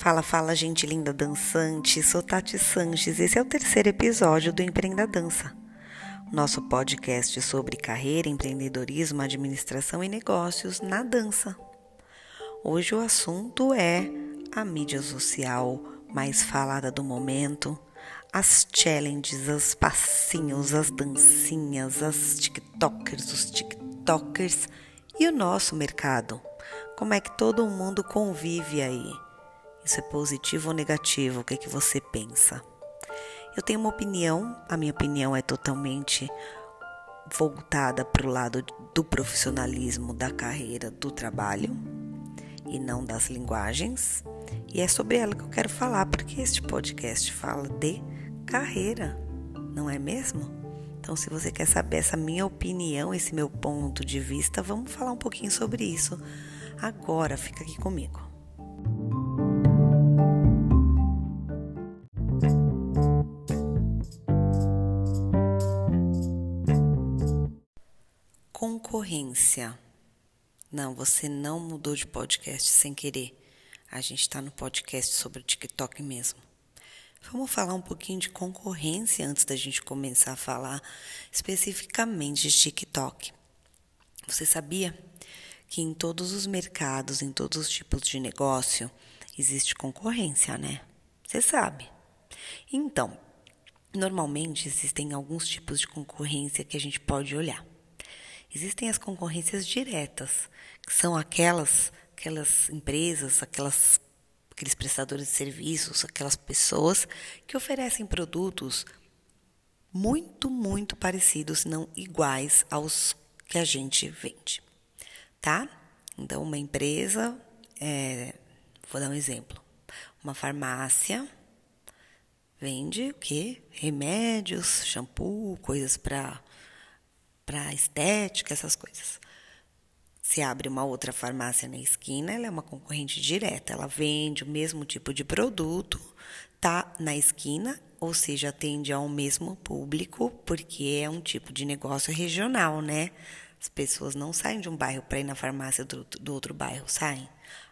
Fala, fala, gente linda dançante. Sou Tati Sanches. Esse é o terceiro episódio do Empreenda Dança, nosso podcast sobre carreira, empreendedorismo, administração e negócios na dança. Hoje o assunto é a mídia social mais falada do momento, as challenges, os passinhos, as dancinhas, as TikTokers, os TikTokers e o nosso mercado. Como é que todo mundo convive aí? Isso é positivo ou negativo? O que é que você pensa? Eu tenho uma opinião, a minha opinião é totalmente voltada para o lado do profissionalismo, da carreira, do trabalho e não das linguagens. E é sobre ela que eu quero falar, porque este podcast fala de carreira, não é mesmo? Então, se você quer saber essa minha opinião, esse meu ponto de vista, vamos falar um pouquinho sobre isso agora. Fica aqui comigo. Concorrência. Não, você não mudou de podcast sem querer. A gente está no podcast sobre o TikTok mesmo. Vamos falar um pouquinho de concorrência antes da gente começar a falar especificamente de TikTok. Você sabia que em todos os mercados, em todos os tipos de negócio, existe concorrência, né? Você sabe. Então, normalmente existem alguns tipos de concorrência que a gente pode olhar. Existem as concorrências diretas, que são aquelas, aquelas empresas, aquelas, aqueles prestadores de serviços, aquelas pessoas que oferecem produtos muito, muito parecidos, não iguais aos que a gente vende, tá? Então, uma empresa, é, vou dar um exemplo, uma farmácia vende o quê? Remédios, shampoo, coisas para para estética, essas coisas. Se abre uma outra farmácia na esquina, ela é uma concorrente direta. Ela vende o mesmo tipo de produto, tá na esquina, ou seja, atende ao mesmo público, porque é um tipo de negócio regional, né? As pessoas não saem de um bairro para ir na farmácia do, do outro bairro, saem.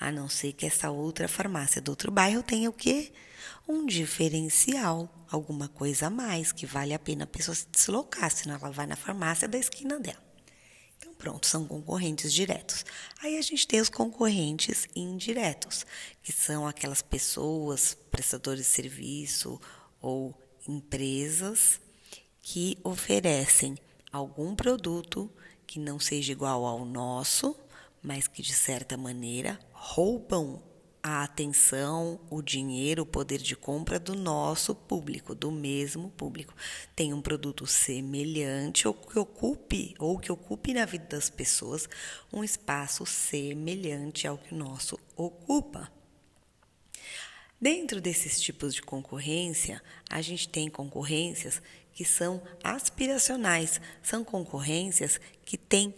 A não ser que essa outra farmácia do outro bairro tenha o quê? Um diferencial, alguma coisa a mais, que vale a pena a pessoa se deslocar, senão ela vai na farmácia da esquina dela. Então, pronto, são concorrentes diretos. Aí a gente tem os concorrentes indiretos, que são aquelas pessoas, prestadores de serviço ou empresas que oferecem algum produto que não seja igual ao nosso, mas que de certa maneira roubam a atenção, o dinheiro, o poder de compra do nosso público, do mesmo público. Tem um produto semelhante ou que ocupe ou que ocupe na vida das pessoas um espaço semelhante ao que o nosso ocupa. Dentro desses tipos de concorrência, a gente tem concorrências que são aspiracionais, são concorrências que têm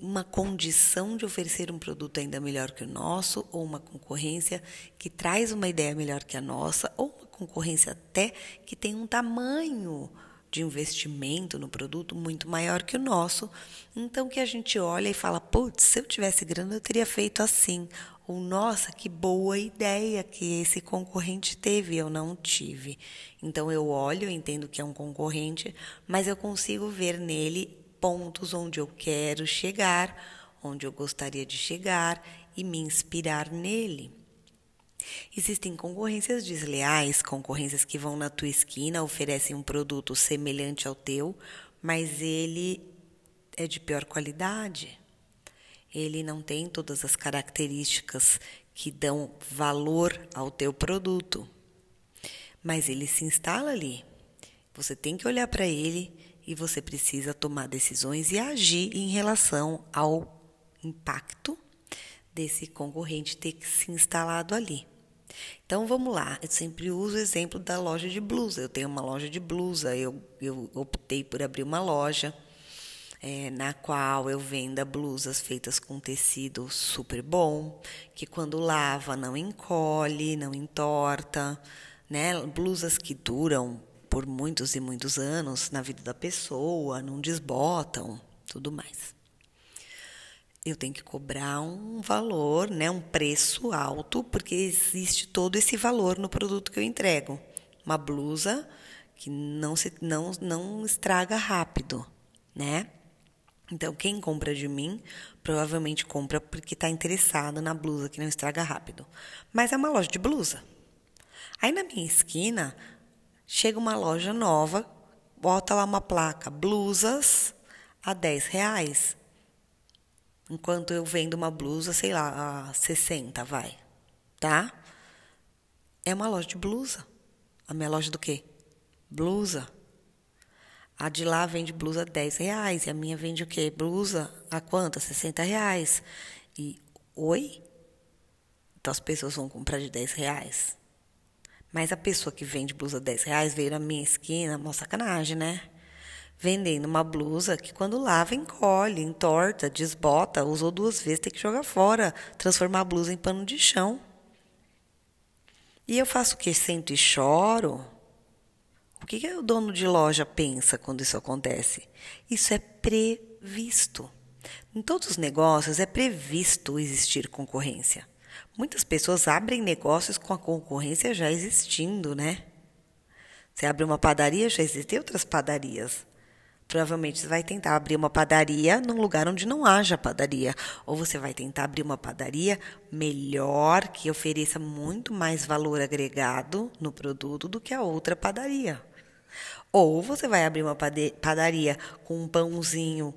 uma condição de oferecer um produto ainda melhor que o nosso, ou uma concorrência que traz uma ideia melhor que a nossa, ou uma concorrência até que tem um tamanho de investimento no produto muito maior que o nosso. Então que a gente olha e fala, putz, se eu tivesse grana eu teria feito assim. Ou nossa, que boa ideia que esse concorrente teve, eu não tive. Então eu olho, entendo que é um concorrente, mas eu consigo ver nele pontos onde eu quero chegar, onde eu gostaria de chegar e me inspirar nele. Existem concorrências desleais, concorrências que vão na tua esquina, oferecem um produto semelhante ao teu, mas ele é de pior qualidade. Ele não tem todas as características que dão valor ao teu produto. Mas ele se instala ali. Você tem que olhar para ele e você precisa tomar decisões e agir em relação ao impacto desse concorrente ter se instalado ali. Então vamos lá, eu sempre uso o exemplo da loja de blusa. Eu tenho uma loja de blusa, eu, eu optei por abrir uma loja é, na qual eu venda blusas feitas com tecido super bom, que quando lava não encolhe, não entorta, né? Blusas que duram por muitos e muitos anos na vida da pessoa, não desbotam, tudo mais. eu tenho que cobrar um valor, né, um preço alto, porque existe todo esse valor no produto que eu entrego. Uma blusa que não se não não estraga rápido, né? Então, quem compra de mim provavelmente compra porque está interessado na blusa que não estraga rápido. Mas é uma loja de blusa. Aí na minha esquina chega uma loja nova, bota lá uma placa, blusas a 10 reais. Enquanto eu vendo uma blusa, sei lá, a 60, vai. Tá? É uma loja de blusa. A minha loja do quê? Blusa. A de lá vende blusa 10 reais e a minha vende o quê? Blusa a quanto? 60 reais. E, oi? Então as pessoas vão comprar de 10 reais. Mas a pessoa que vende blusa 10 reais veio na minha esquina, uma sacanagem, né? Vendendo uma blusa que quando lava encolhe, entorta, desbota, usou duas vezes, tem que jogar fora, transformar a blusa em pano de chão. E eu faço o quê? Sento e choro? O que, que o dono de loja pensa quando isso acontece? Isso é previsto. Em todos os negócios é previsto existir concorrência. Muitas pessoas abrem negócios com a concorrência já existindo, né? Você abre uma padaria, já existem outras padarias. Provavelmente você vai tentar abrir uma padaria num lugar onde não haja padaria. Ou você vai tentar abrir uma padaria melhor, que ofereça muito mais valor agregado no produto do que a outra padaria. Ou você vai abrir uma padaria com um pãozinho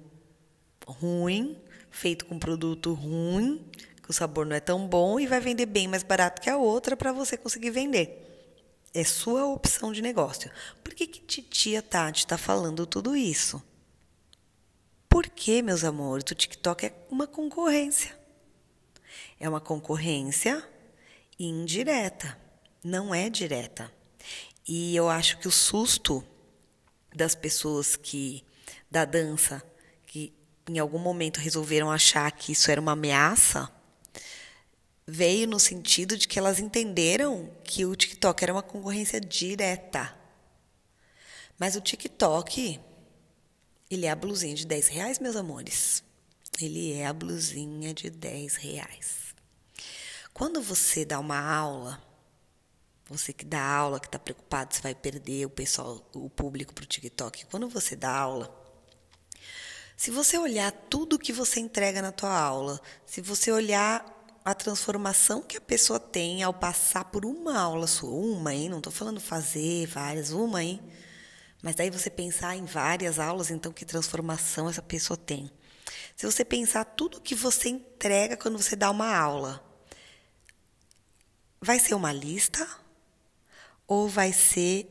ruim, feito com produto ruim, que o sabor não é tão bom e vai vender bem mais barato que a outra para você conseguir vender. É sua opção de negócio. Por que, que titia Tati está falando tudo isso? Porque, meus amores, o TikTok é uma concorrência. É uma concorrência indireta, não é direta. E eu acho que o susto das pessoas que da dança que em algum momento resolveram achar que isso era uma ameaça veio no sentido de que elas entenderam que o TikTok era uma concorrência direta. Mas o TikTok, ele é a blusinha de 10 reais, meus amores. Ele é a blusinha de 10 reais. Quando você dá uma aula você que dá aula, que está preocupado se vai perder o pessoal, o público para o TikTok. Quando você dá aula, se você olhar tudo que você entrega na tua aula, se você olhar a transformação que a pessoa tem ao passar por uma aula sua, uma, hein? Não estou falando fazer várias, uma, hein? Mas daí você pensar em várias aulas, então que transformação essa pessoa tem. Se você pensar tudo que você entrega quando você dá uma aula, vai ser uma lista ou vai ser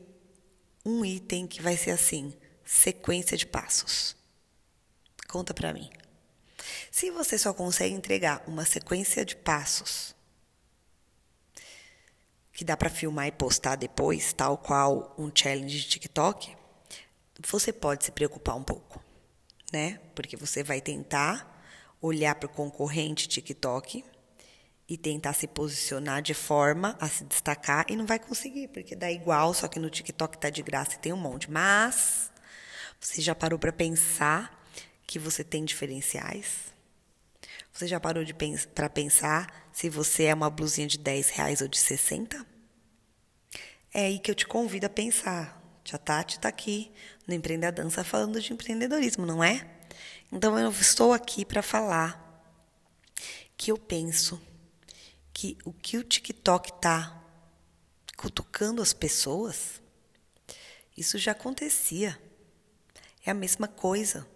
um item que vai ser assim, sequência de passos? Conta para mim. Se você só consegue entregar uma sequência de passos que dá para filmar e postar depois, tal qual um challenge de TikTok, você pode se preocupar um pouco, né? Porque você vai tentar olhar para o concorrente TikTok e tentar se posicionar de forma a se destacar e não vai conseguir, porque dá igual, só que no TikTok tá de graça e tem um monte. Mas você já parou para pensar que você tem diferenciais? Você já parou de pens para pensar se você é uma blusinha de 10 reais ou de 60? É aí que eu te convido a pensar. Tia Tati está aqui no Empreender a Dança falando de empreendedorismo, não é? Então eu estou aqui para falar que eu penso que o que o TikTok está cutucando as pessoas, isso já acontecia. É a mesma coisa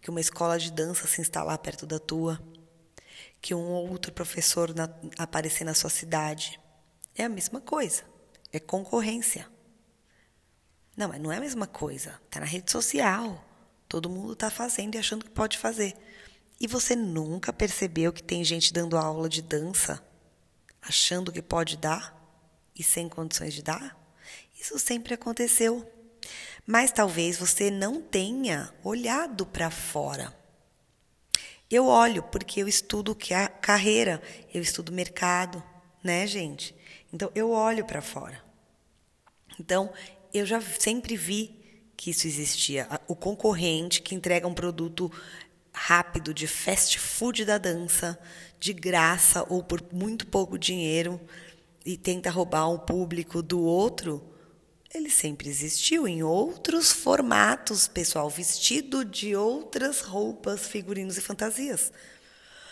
que uma escola de dança se instalar perto da tua, que um outro professor na, aparecer na sua cidade. É a mesma coisa. É concorrência. Não, mas não é a mesma coisa. Está na rede social. Todo mundo está fazendo e achando que pode fazer. E você nunca percebeu que tem gente dando aula de dança achando que pode dar e sem condições de dar? Isso sempre aconteceu. Mas talvez você não tenha olhado para fora. Eu olho porque eu estudo a carreira, eu estudo mercado, né, gente? Então eu olho para fora. Então, eu já sempre vi que isso existia. O concorrente que entrega um produto rápido de fast food da dança, de graça ou por muito pouco dinheiro e tenta roubar um público do outro, ele sempre existiu em outros formatos, pessoal, vestido de outras roupas, figurinos e fantasias.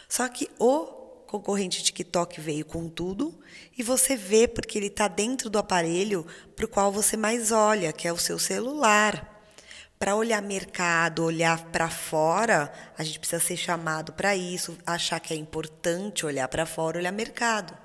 Só que o concorrente TikTok veio com tudo e você vê porque ele está dentro do aparelho para o qual você mais olha, que é o seu celular. Para olhar mercado, olhar para fora, a gente precisa ser chamado para isso, achar que é importante olhar para fora, olhar mercado.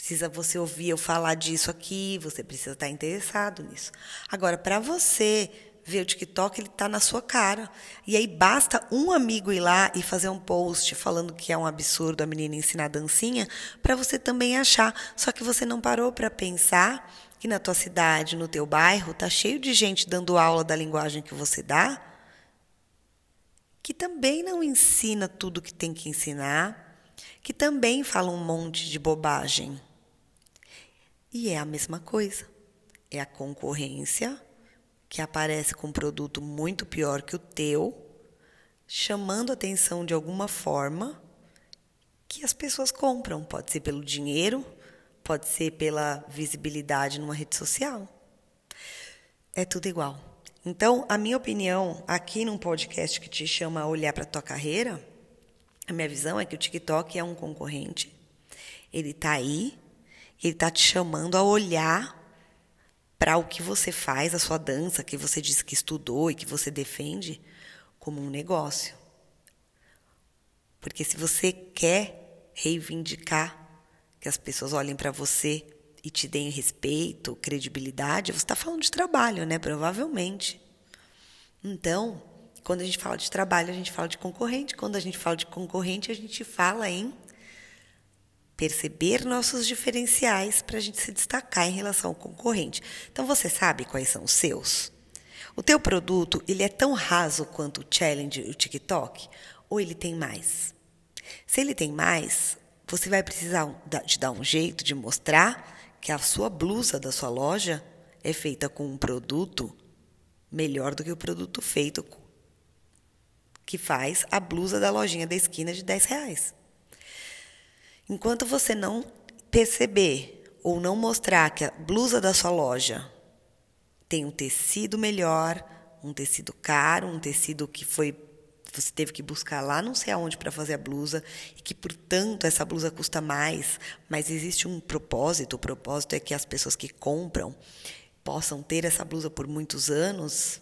Precisa você ouvir eu falar disso aqui, você precisa estar interessado nisso. Agora, para você ver o TikTok, ele está na sua cara. E aí basta um amigo ir lá e fazer um post falando que é um absurdo a menina ensinar dancinha, para você também achar. Só que você não parou para pensar que na tua cidade, no teu bairro, tá cheio de gente dando aula da linguagem que você dá, que também não ensina tudo que tem que ensinar, que também fala um monte de bobagem. E é a mesma coisa. É a concorrência que aparece com um produto muito pior que o teu, chamando atenção de alguma forma que as pessoas compram. Pode ser pelo dinheiro, pode ser pela visibilidade numa rede social. É tudo igual. Então, a minha opinião aqui num podcast que te chama a olhar para a tua carreira, a minha visão é que o TikTok é um concorrente. Ele está aí ele está te chamando a olhar para o que você faz, a sua dança, que você diz que estudou e que você defende, como um negócio. Porque se você quer reivindicar que as pessoas olhem para você e te deem respeito, credibilidade, você está falando de trabalho, né? Provavelmente. Então, quando a gente fala de trabalho, a gente fala de concorrente. Quando a gente fala de concorrente, a gente fala em perceber nossos diferenciais para a gente se destacar em relação ao concorrente. Então você sabe quais são os seus? O teu produto ele é tão raso quanto o challenge e o TikTok ou ele tem mais? Se ele tem mais, você vai precisar de dar um jeito de mostrar que a sua blusa da sua loja é feita com um produto melhor do que o produto feito que faz a blusa da lojinha da esquina de 10 reais. Enquanto você não perceber ou não mostrar que a blusa da sua loja tem um tecido melhor, um tecido caro, um tecido que foi você teve que buscar lá não sei aonde para fazer a blusa e que portanto essa blusa custa mais, mas existe um propósito, o propósito é que as pessoas que compram possam ter essa blusa por muitos anos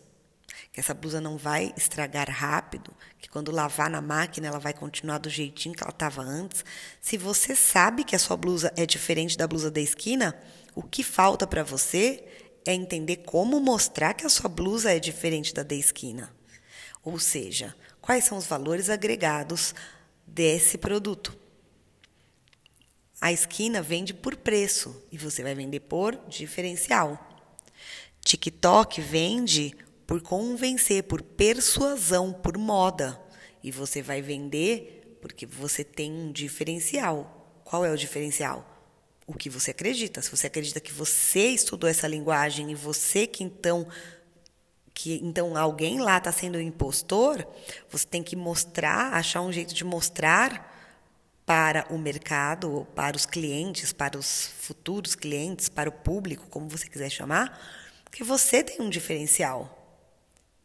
que essa blusa não vai estragar rápido, que quando lavar na máquina ela vai continuar do jeitinho que ela estava antes. Se você sabe que a sua blusa é diferente da blusa da esquina, o que falta para você é entender como mostrar que a sua blusa é diferente da da esquina. Ou seja, quais são os valores agregados desse produto. A esquina vende por preço e você vai vender por diferencial. TikTok vende por convencer, por persuasão, por moda. E você vai vender porque você tem um diferencial. Qual é o diferencial? O que você acredita. Se você acredita que você estudou essa linguagem e você que então que então alguém lá está sendo um impostor, você tem que mostrar, achar um jeito de mostrar para o mercado, para os clientes, para os futuros clientes, para o público, como você quiser chamar, que você tem um diferencial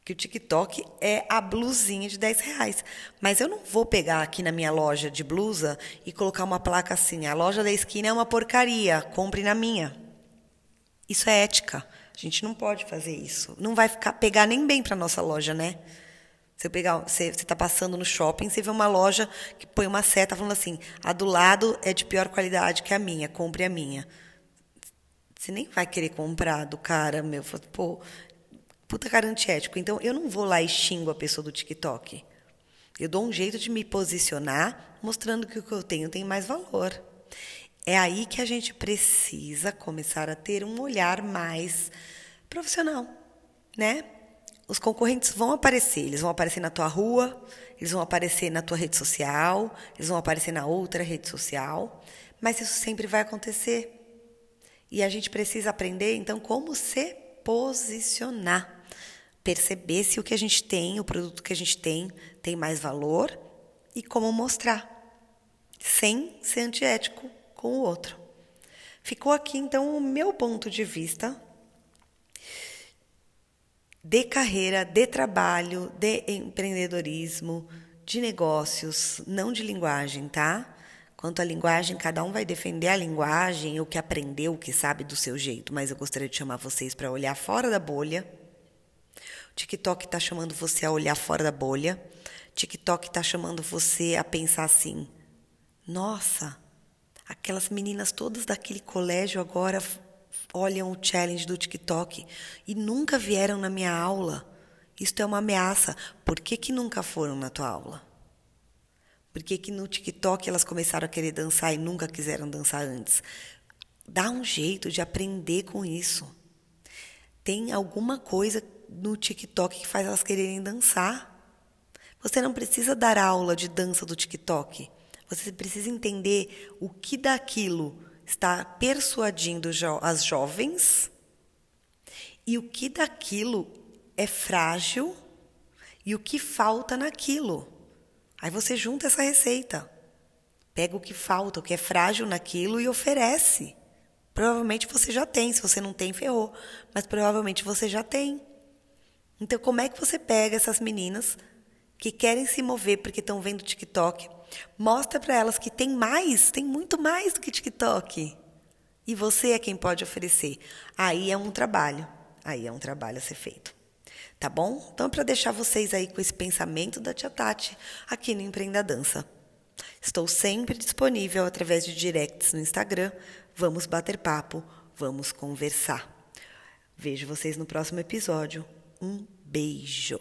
que o TikTok é a blusinha de 10 reais. Mas eu não vou pegar aqui na minha loja de blusa e colocar uma placa assim: a loja da esquina é uma porcaria, compre na minha. Isso é ética. A gente não pode fazer isso. Não vai ficar pegar nem bem para nossa loja, né? Você pegar, você está passando no shopping, você vê uma loja que põe uma seta falando assim: a do lado é de pior qualidade que a minha, compre a minha. Você nem vai querer comprar do cara, meu. Pô, puta cara antiético. Então, eu não vou lá e xingo a pessoa do TikTok. Eu dou um jeito de me posicionar, mostrando que o que eu tenho tem mais valor. É aí que a gente precisa começar a ter um olhar mais profissional, né? Os concorrentes vão aparecer, eles vão aparecer na tua rua, eles vão aparecer na tua rede social, eles vão aparecer na outra rede social, mas isso sempre vai acontecer. E a gente precisa aprender, então, como se posicionar perceber se o que a gente tem, o produto que a gente tem, tem mais valor e como mostrar, sem ser antiético com o outro. Ficou aqui então o meu ponto de vista de carreira, de trabalho, de empreendedorismo, de negócios, não de linguagem, tá? Quanto à linguagem, cada um vai defender a linguagem, o que aprendeu, o que sabe do seu jeito, mas eu gostaria de chamar vocês para olhar fora da bolha TikTok está chamando você a olhar fora da bolha. TikTok está chamando você a pensar assim: nossa, aquelas meninas todas daquele colégio agora olham o challenge do TikTok e nunca vieram na minha aula. Isto é uma ameaça. Por que, que nunca foram na tua aula? Por que, que no TikTok elas começaram a querer dançar e nunca quiseram dançar antes? Dá um jeito de aprender com isso. Tem alguma coisa no TikTok que faz elas quererem dançar. Você não precisa dar aula de dança do TikTok. Você precisa entender o que daquilo está persuadindo as jovens e o que daquilo é frágil e o que falta naquilo. Aí você junta essa receita. Pega o que falta, o que é frágil naquilo e oferece. Provavelmente você já tem, se você não tem, ferrou. Mas provavelmente você já tem. Então, como é que você pega essas meninas que querem se mover porque estão vendo TikTok, mostra para elas que tem mais, tem muito mais do que TikTok. E você é quem pode oferecer. Aí é um trabalho, aí é um trabalho a ser feito. Tá bom? Então, para deixar vocês aí com esse pensamento da Tia Tati aqui no Empreenda Dança. Estou sempre disponível através de directs no Instagram. Vamos bater papo, vamos conversar. Vejo vocês no próximo episódio. Um beijo.